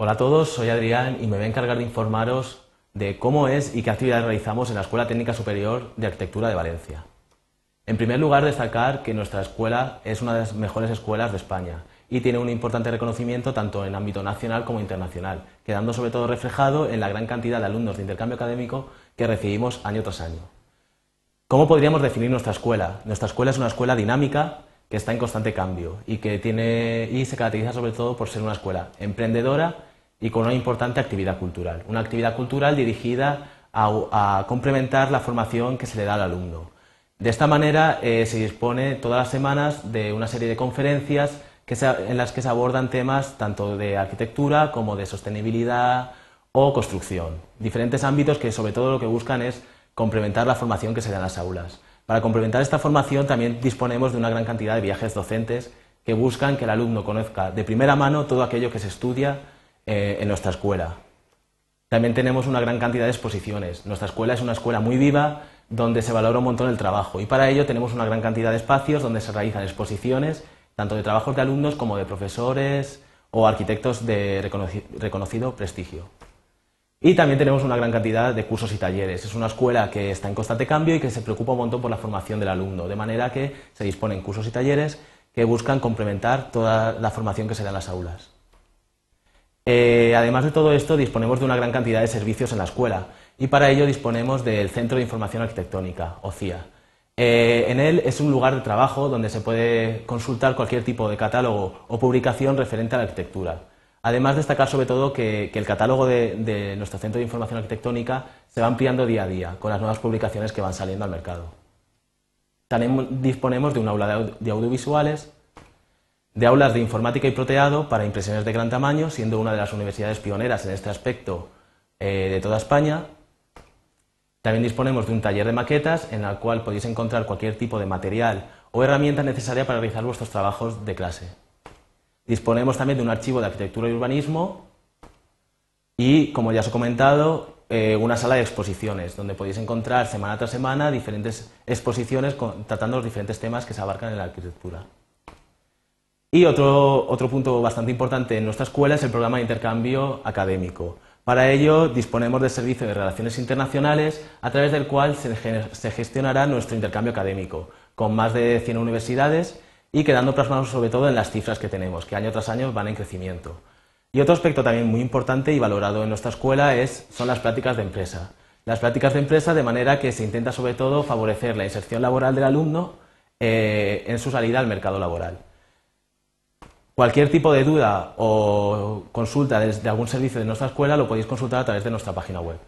Hola a todos, soy Adrián y me voy a encargar de informaros de cómo es y qué actividades realizamos en la Escuela Técnica Superior de Arquitectura de Valencia. En primer lugar, destacar que nuestra escuela es una de las mejores escuelas de España y tiene un importante reconocimiento tanto en ámbito nacional como internacional, quedando sobre todo reflejado en la gran cantidad de alumnos de intercambio académico que recibimos año tras año. ¿Cómo podríamos definir nuestra escuela? Nuestra escuela es una escuela dinámica que está en constante cambio y que tiene y se caracteriza sobre todo por ser una escuela emprendedora y con una importante actividad cultural. Una actividad cultural dirigida a, complementar la formación que se le da al alumno. De esta manera eh, se dispone todas las semanas de una serie de conferencias en las que se abordan temas tanto de arquitectura como de sostenibilidad o construcción. Diferentes ámbitos que sobre todo lo que buscan es complementar la formación que se da en las aulas. Para complementar esta formación también disponemos de una gran cantidad de viajes docentes que buscan que el alumno conozca de primera mano todo aquello que se estudia eh, en nuestra escuela. También tenemos una gran cantidad de exposiciones. Nuestra escuela es una escuela muy viva donde se valora un montón el trabajo y para ello tenemos una gran cantidad de espacios donde se realizan exposiciones tanto de trabajos de alumnos como de profesores o arquitectos de reconocido prestigio. Y también tenemos una gran cantidad de cursos y talleres. Es una escuela que está en constante cambio y que se preocupa un montón por la formación del alumno, de manera que se disponen cursos y talleres que buscan complementar toda la formación que se da en las aulas. Eh, además de todo esto, disponemos de una gran cantidad de servicios en la escuela y para ello disponemos del Centro de Información Arquitectónica, o CIA. Eh, en él es un lugar de trabajo donde se puede consultar cualquier tipo de catálogo o publicación referente a la arquitectura. Además, destacar sobre todo que, el catálogo de, nuestro Centro de Información Arquitectónica se va ampliando día a día con las nuevas publicaciones que van saliendo al mercado. También disponemos de un aula de audiovisuales de aulas de informática y proteado para impresiones de gran tamaño, siendo una de las universidades pioneras en este aspecto eh, de toda España. También disponemos de un taller de maquetas en el cual podéis encontrar cualquier tipo de material o herramienta necesaria para realizar vuestros trabajos de clase. Disponemos también de un archivo de arquitectura y urbanismo y, como ya os he comentado, eh, una sala de exposiciones donde podéis encontrar semana tras semana diferentes exposiciones tratando los diferentes temas que se abarcan en la arquitectura. Y otro, otro punto bastante importante en nuestra escuela es el programa de intercambio académico. Para ello disponemos del servicio de relaciones internacionales a través del cual se, gestionará nuestro intercambio académico, con más de 100 universidades y quedando plasmados sobre todo en las cifras que tenemos, que año tras año van en crecimiento. Y otro aspecto también muy importante y valorado en nuestra escuela es, son las prácticas de empresa. Las prácticas de empresa de manera que se intenta sobre todo favorecer la inserción laboral del alumno eh, en su salida al mercado laboral. Cualquier tipo de duda o consulta desde algún servicio de nuestra escuela lo podéis consultar a través de nuestra página web.